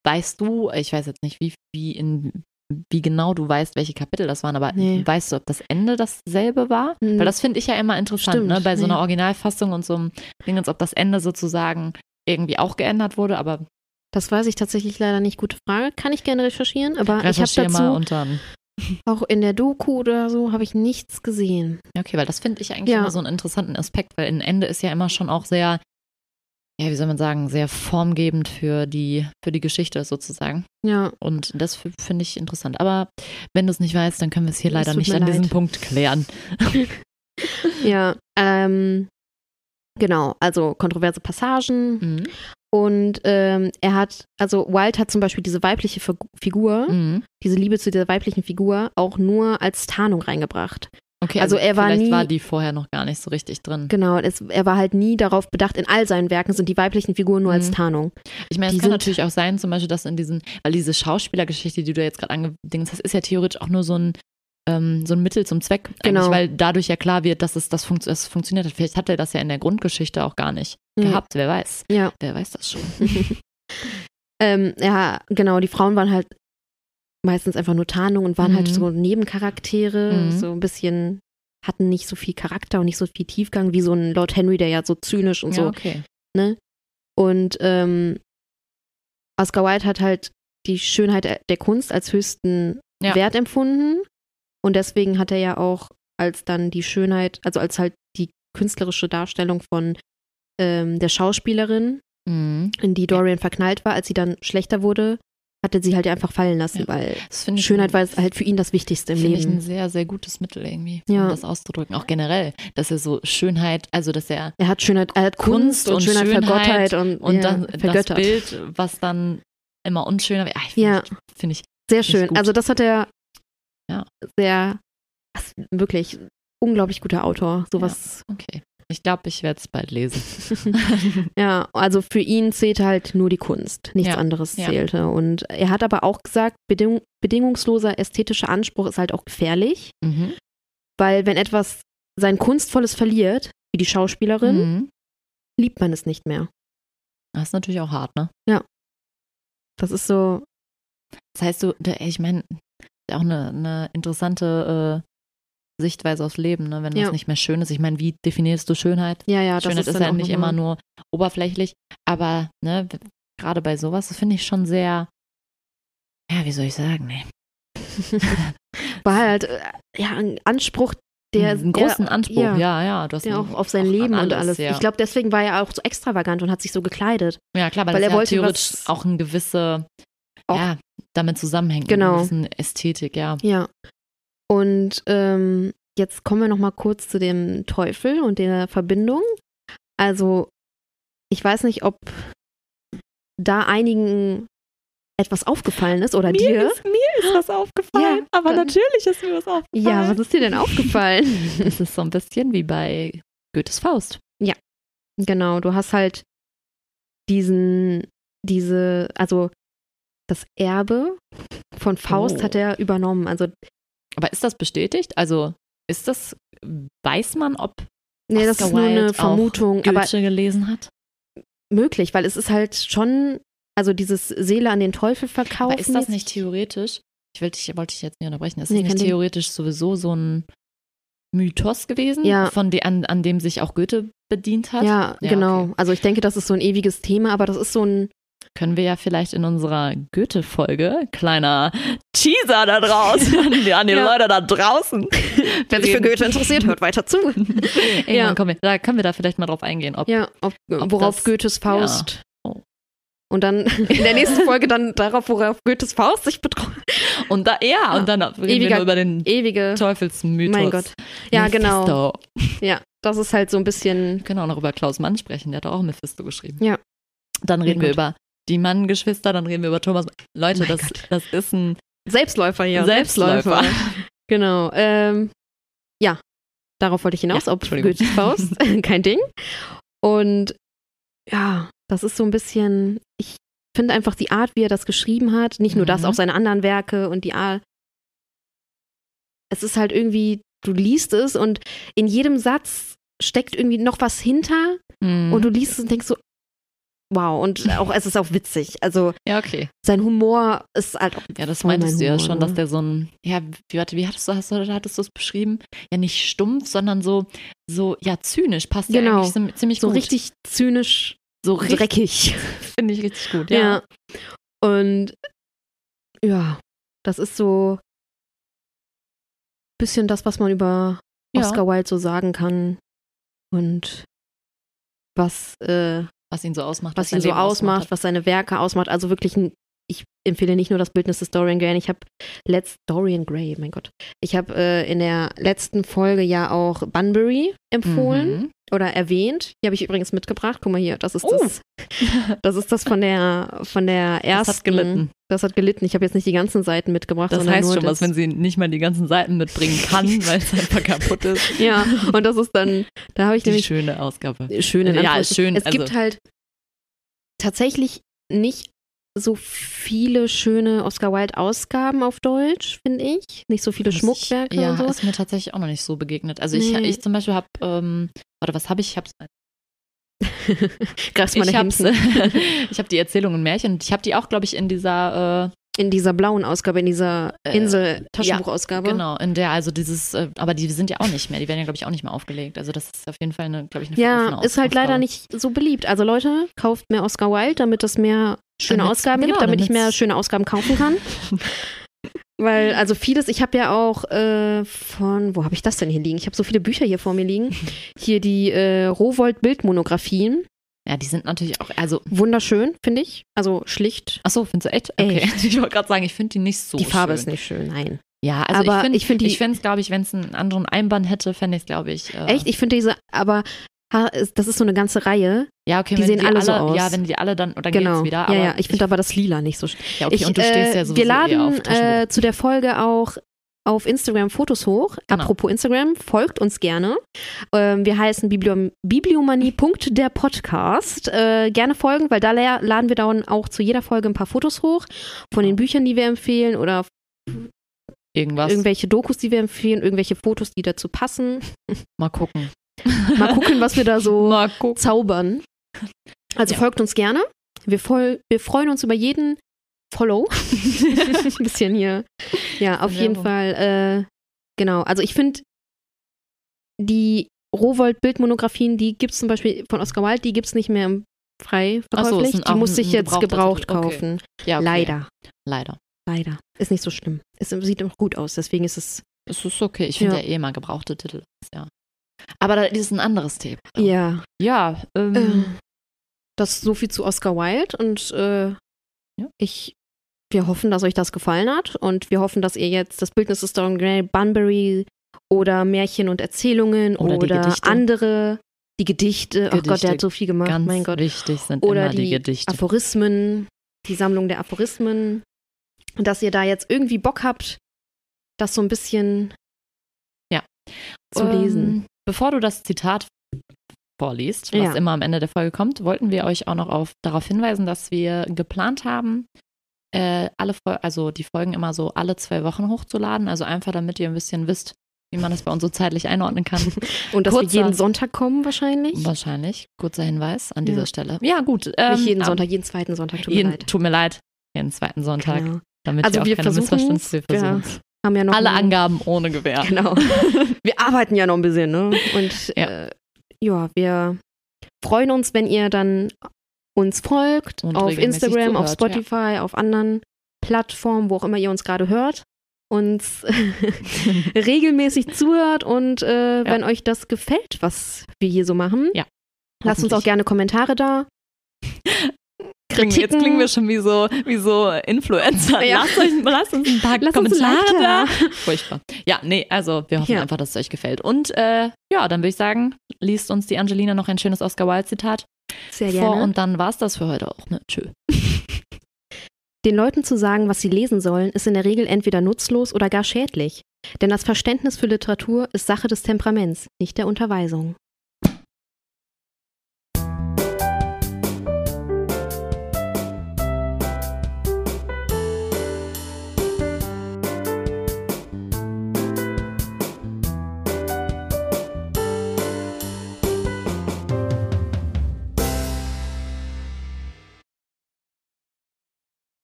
weißt du, ich weiß jetzt nicht, wie, wie, in, wie genau du weißt, welche Kapitel das waren, aber Nee. weißt du, ob das Ende dasselbe war? Hm. Weil das finde ich ja immer interessant, Stimmt, ne? bei so einer nee. Originalfassung und so einem Ding, als ob das Ende sozusagen irgendwie auch geändert wurde, aber Das weiß ich tatsächlich leider nicht. Gute Frage. Kann ich gerne recherchieren, aber ich habe dazu auch in der Doku oder so habe ich nichts gesehen. Okay, weil das finde ich eigentlich Ja. immer so einen interessanten Aspekt, weil ein Ende ist ja immer schon auch sehr, ja, wie soll man sagen, sehr formgebend für die, für die Geschichte sozusagen. Ja, Und das finde ich interessant. Aber wenn du es nicht weißt, dann können wir es hier Es leider nicht an diesem leid. Punkt klären. ja. Ähm, genau, also kontroverse Passagen. Mhm. Und ähm, er hat, also Wilde hat zum Beispiel diese weibliche Figu- Figur, Mhm. diese Liebe zu dieser weiblichen Figur, auch nur als Tarnung reingebracht. Okay, Also er war vielleicht nie- war die vorher noch gar nicht so richtig drin. Genau, es, er war halt nie darauf bedacht, in all seinen Werken sind die weiblichen Figuren nur als Mhm. Tarnung. Ich meine, es kann natürlich auch sein, zum Beispiel, dass in diesen, weil diese Schauspielergeschichte, die du jetzt gerade angedingst hast, ist ja theoretisch auch nur so ein, ähm, so ein Mittel zum Zweck. Genau. Weil dadurch ja klar wird, dass es das, funkt, das funktioniert hat. Vielleicht hat er das ja in der Grundgeschichte auch gar nicht Nee. gehabt, wer weiß. Ja. Wer weiß das schon. ähm, ja, genau, die Frauen waren halt meistens einfach nur Tarnung und waren halt Mhm. so Nebencharaktere, Mhm. so ein bisschen, hatten nicht so viel Charakter und nicht so viel Tiefgang wie so ein Lord Henry, der ja so zynisch und ja, so okay. Und ähm, Oscar Wilde hat halt die Schönheit der Kunst als höchsten Ja. Wert empfunden. Und deswegen hat er ja auch, als dann die Schönheit, also als halt die künstlerische Darstellung von ähm, der Schauspielerin, Mhm. in die Dorian verknallt war, als sie dann schlechter wurde, hat er sie halt einfach fallen lassen, Ja. weil Das ich Schönheit ein- war halt für ihn das Wichtigste im Finde ich ein Leben. sehr, sehr gutes Mittel irgendwie, Ja. um das auszudrücken. Auch generell, dass er so Schönheit, also dass er Er hat Schönheit, er hat Kunst, Kunst und, und Schönheit, Schönheit Vergottheit und, und ja, dann das vergöttert. Bild, was dann immer unschöner wird. Ah, ich Ja. finde ich, ich Sehr ich schön. Also das hat er Ja. sehr, wirklich unglaublich guter Autor. Sowas, okay. Ich glaube, ich werde es bald lesen. ja. also für ihn zählte halt nur die Kunst, nichts Ja, anderes ja. zählte. Und er hat aber auch gesagt, beding bedingungsloser ästhetischer Anspruch ist halt auch gefährlich, mhm. weil wenn etwas sein Kunstvolles verliert, wie die Schauspielerin, Mhm. liebt man es nicht mehr. Das ist natürlich auch hart, ne? Das ist so, Das heißt, du, ich meine, auch eine, eine interessante äh, Sichtweise aufs Leben, ne? wenn Ja. das nicht mehr schön ist. Ich meine, wie definierst du Schönheit? ja, ja, das Schönheit ist, ist, dann ja auch nicht immer nur oberflächlich, aber ne, gerade bei sowas, das finde ich schon sehr, ja, wie soll ich sagen, ne? war halt äh, ja ein Anspruch, der einen großen der, Anspruch, ja, ja, ja. Du hast der auch auf sein an Leben und alles. Ja. Ich glaube, deswegen war er auch so extravagant und hat sich so gekleidet. ja, klar, weil, weil das er ja wollte theoretisch auch eine gewisse, Auch- ja, damit zusammenhängt, Genau. gewisse Ästhetik, ja. Ja. Und ähm, jetzt kommen wir noch mal kurz zu dem Teufel und der Verbindung. Also, ich weiß nicht, ob da einigen etwas aufgefallen ist oder dir. ist, mir ist was aufgefallen, Ja, aber dann- natürlich ist mir was aufgefallen. Ja, was ist dir denn aufgefallen? Das ist so ein bisschen wie bei Goethes Faust. genau, du hast halt diesen, diese, also das Erbe von Faust Oh. hat er übernommen. Also, Aber ist das bestätigt? Also ist das, weiß man, ob nee, das ist nur eine Wilde Vermutung, aber Goethe gelesen hat? möglich, weil es ist halt schon, also dieses Seele an den Teufel verkaufen. Aber ist das nicht theoretisch? Ich wollte dich, wollte dich jetzt nicht unterbrechen. Ist Nee, das nicht theoretisch sowieso so ein Mythos gewesen, Ja. von de, an, an dem sich auch Goethe bedient hat? Ja, Ja, genau. okay. Also ich denke, das ist so ein ewiges Thema, aber das ist so ein, Können wir ja vielleicht in unserer Goethe-Folge, kleiner Teaser da draußen, an die, Ja. Leute da draußen. wer sich für Goethe interessiert, hört weiter zu. Irgendwann Ja. wir, da können wir da vielleicht mal drauf eingehen, ob Ja, ob, Ob worauf das- Goethes Faust. Oh. Und dann in der nächsten Folge dann darauf, worauf Goethes Faust sich betrug. Und da, ja, und dann reden wir Ewiger- nur über den Ewige. Teufelsmythos. Mein Gott. Ja, genau. Mephisto. Ja, das ist halt so ein bisschen. Wir können auch noch über Klaus Mann sprechen, der hat auch Mephisto geschrieben. Ja. Dann reden wir über die Mann-Geschwister, dann reden wir über Thomas. Leute, Mein das, Gott. das ist ein Selbstläufer hier. Selbstläufer. Genau. Ähm, ja, darauf wollte ich hinaus. Ja, ob. Goethes Faust, kein Ding. Und ja, das ist so ein bisschen, ich finde einfach die Art, wie er das geschrieben hat, nicht nur das, Mhm. auch seine anderen Werke und die Art. Es ist halt irgendwie, du liest es und in jedem Satz steckt irgendwie noch was hinter Mhm. und du liest es und denkst so, wow, und auch es ist auch witzig. Also ja, okay. sein Humor ist halt auch Ja, das meintest du ja Humor, schon, ne? dass der so ein, ja, wie, warte, wie hattest du, hast du, hattest du es beschrieben? Ja, nicht stumpf, sondern so, so, ja, zynisch. Passt ja Genau. eigentlich sim- ziemlich so gut. richtig zynisch, so richtig, dreckig. finde ich richtig gut, Ja. ja. Und ja, das ist so bisschen das, was man über Ja. Oscar Wilde so sagen kann. Und was, äh, Was ihn so ausmacht. was sein ihn so Leben ausmacht, was seine Werke ausmacht. Also wirklich ein, ich empfehle nicht nur das Bildnis des Dorian Gray. Ich habe letzt Dorian Gray, mein Gott. Ich habe äh, in der letzten Folge ja auch Bunbury empfohlen Mhm. oder erwähnt. Die habe ich übrigens mitgebracht. Guck mal hier, das ist Oh. das. Das ist das von der von der ersten. Das hat gelitten. Das hat gelitten. Ich habe jetzt nicht die ganzen Seiten mitgebracht, Das heißt schon das. was, wenn sie nicht mal die ganzen Seiten mitbringen kann, weil es einfach kaputt ist. ja, und das ist dann, da habe ich Die nämlich schöne Ausgabe. schön in Ja, schön, Es also- gibt halt tatsächlich nicht so viele schöne Oscar Wilde Ausgaben auf Deutsch, finde ich. Nicht so viele Muss Schmuckwerke ich, ja, und so. ist mir tatsächlich auch noch nicht so begegnet. Also ich, Nee. ich zum Beispiel habe, ähm, warte, was habe ich? Ich habe Greifst mal ich hab's, ich hab die Erzählungen Märchen. Ich habe die auch, glaube ich, in dieser äh, In dieser blauen Ausgabe, in dieser Äh, Insel-Taschenbuchausgabe. Genau, in der, also dieses, äh, aber die sind ja auch nicht mehr, die werden ja, glaube ich, auch nicht mehr aufgelegt. Also das ist auf jeden Fall eine, glaube ich, eine Ja, ist halt leider nicht so beliebt. Also Leute, kauft mehr Oscar Wilde, damit es mehr schöne Damit's- Ausgaben genau, gibt, damit ich mehr schöne Ausgaben kaufen kann. Weil, also vieles, ich habe ja auch äh, von, wo habe ich das denn hier liegen? Ich habe so viele Bücher hier vor mir liegen. Hier die äh, Rowold-Bildmonographien. Ja, die sind natürlich auch, also, Wunderschön, finde ich. Also schlicht. ach so, findest du echt? Okay. Echt? Ich wollte gerade sagen, ich finde die nicht so die Farbe schön. ist nicht schön, nein. Ja, also Aber ich finde, ich find die- ich fände es, glaube ich, wenn es einen anderen Einband hätte, fände ich es, glaube ich. Äh, Echt? Ich finde diese, aber das ist so eine ganze Reihe. Ja, okay, die sehen die alle so aus. Ja, wenn die alle dann, oder genau. geht's wieder. ja, Aber ja. Ich finde aber das Lila nicht so schön. ja, okay, ich, und du stehst äh, ja sowieso wir laden Taschenbuch. äh, zu der Folge auch auf Instagram Fotos hoch. Genau. Apropos Instagram, folgt uns gerne. Ähm, wir heißen Bibliom Bibliomanie. der Podcast. Äh, gerne folgen, weil da la- laden wir dann auch zu jeder Folge ein paar Fotos hoch von den Büchern, die wir empfehlen oder Irgendwas. irgendwelche Dokus, die wir empfehlen, irgendwelche Fotos, die dazu passen. Mal gucken. Mal gucken, was wir da so zaubern. Also Ja. folgt uns gerne. Wir, voll, wir freuen uns über jeden Follow. Ein bisschen hier. Ja, auf jeden. Fall. Äh, genau. Also ich finde, die Rowold-Bildmonografien, die gibt es zum Beispiel von Oscar Wilde, die gibt es nicht mehr im frei so, verkäuflich. ein- die muss ich jetzt gebraucht Titel. Okay. kaufen. Ja, okay. Leider. Leider. Leider. Ist nicht so schlimm. Es sieht auch gut aus, deswegen ist es. Es ist okay. Ich finde Ja. ja. eh mal gebrauchte Titel. Ja. Aber da ist ein anderes Thema. Ja. Ja, ähm, Äh, das ist so viel zu Oscar Wilde und äh, Ja. ich, wir hoffen, dass euch das gefallen hat und wir hoffen, dass ihr jetzt das Bildnis des Dorian Gray, Bunbury oder Märchen und Erzählungen Oder oder, die Gedichte. andere, die Gedichte, oh Gott, Gedichte, der hat so viel gemacht, ganz mein Gott, wichtig sind oder immer die, die Gedichte. Aphorismen, die Sammlung der Aphorismen und dass ihr da jetzt irgendwie Bock habt, das so ein bisschen Ja. zu lesen. Ähm, bevor du das Zitat vorliest, was Ja. immer am Ende der Folge kommt, wollten wir euch auch noch auf, darauf hinweisen, dass wir geplant haben, äh, alle also die Folgen immer so alle zwei Wochen hochzuladen. Also einfach, damit ihr ein bisschen wisst, wie man das bei uns so zeitlich einordnen kann. Und dass kurzer- wir jeden Sonntag kommen wahrscheinlich. Wahrscheinlich. Kurzer Hinweis an Ja. dieser Stelle. Ja, gut. Ähm, Nicht jeden Sonntag, jeden zweiten Sonntag, tut mir jeden, leid. Tut mir leid. Jeden zweiten Sonntag. Genau. Damit Also ihr auch wir keine Missverständnisse wir ja. versuchen. Haben ja noch Alle ein- Angaben ohne Gewähr. Genau. wir arbeiten ja noch ein bisschen, ne? Und Ja. äh, ja, wir freuen uns, wenn ihr dann uns folgt Und auf Instagram, auf zuhört, Spotify, auf anderen Plattformen, wo auch immer ihr uns gerade hört. Uns regelmäßig zuhört und äh, wenn euch das gefällt, was wir hier so machen, Ja, lasst uns auch gerne Kommentare da. Klingen, jetzt klingen wir schon wie so, wie so Influencer. Ja. Lasst, euch, lasst uns ein paar Lasst Kommentare da. Furchtbar. Ja, nee, also wir hoffen Ja. einfach, dass es euch gefällt. Und äh, ja, dann würde ich sagen, liest uns die Angelina noch ein schönes Oscar Wilde-Zitat. Sehr gerne. vor. Und dann war es das für heute auch. Ne? Tschö. Den Leuten zu sagen, was sie lesen sollen, ist in der Regel entweder nutzlos oder gar schädlich. Denn das Verständnis für Literatur ist Sache des Temperaments, nicht der Unterweisung.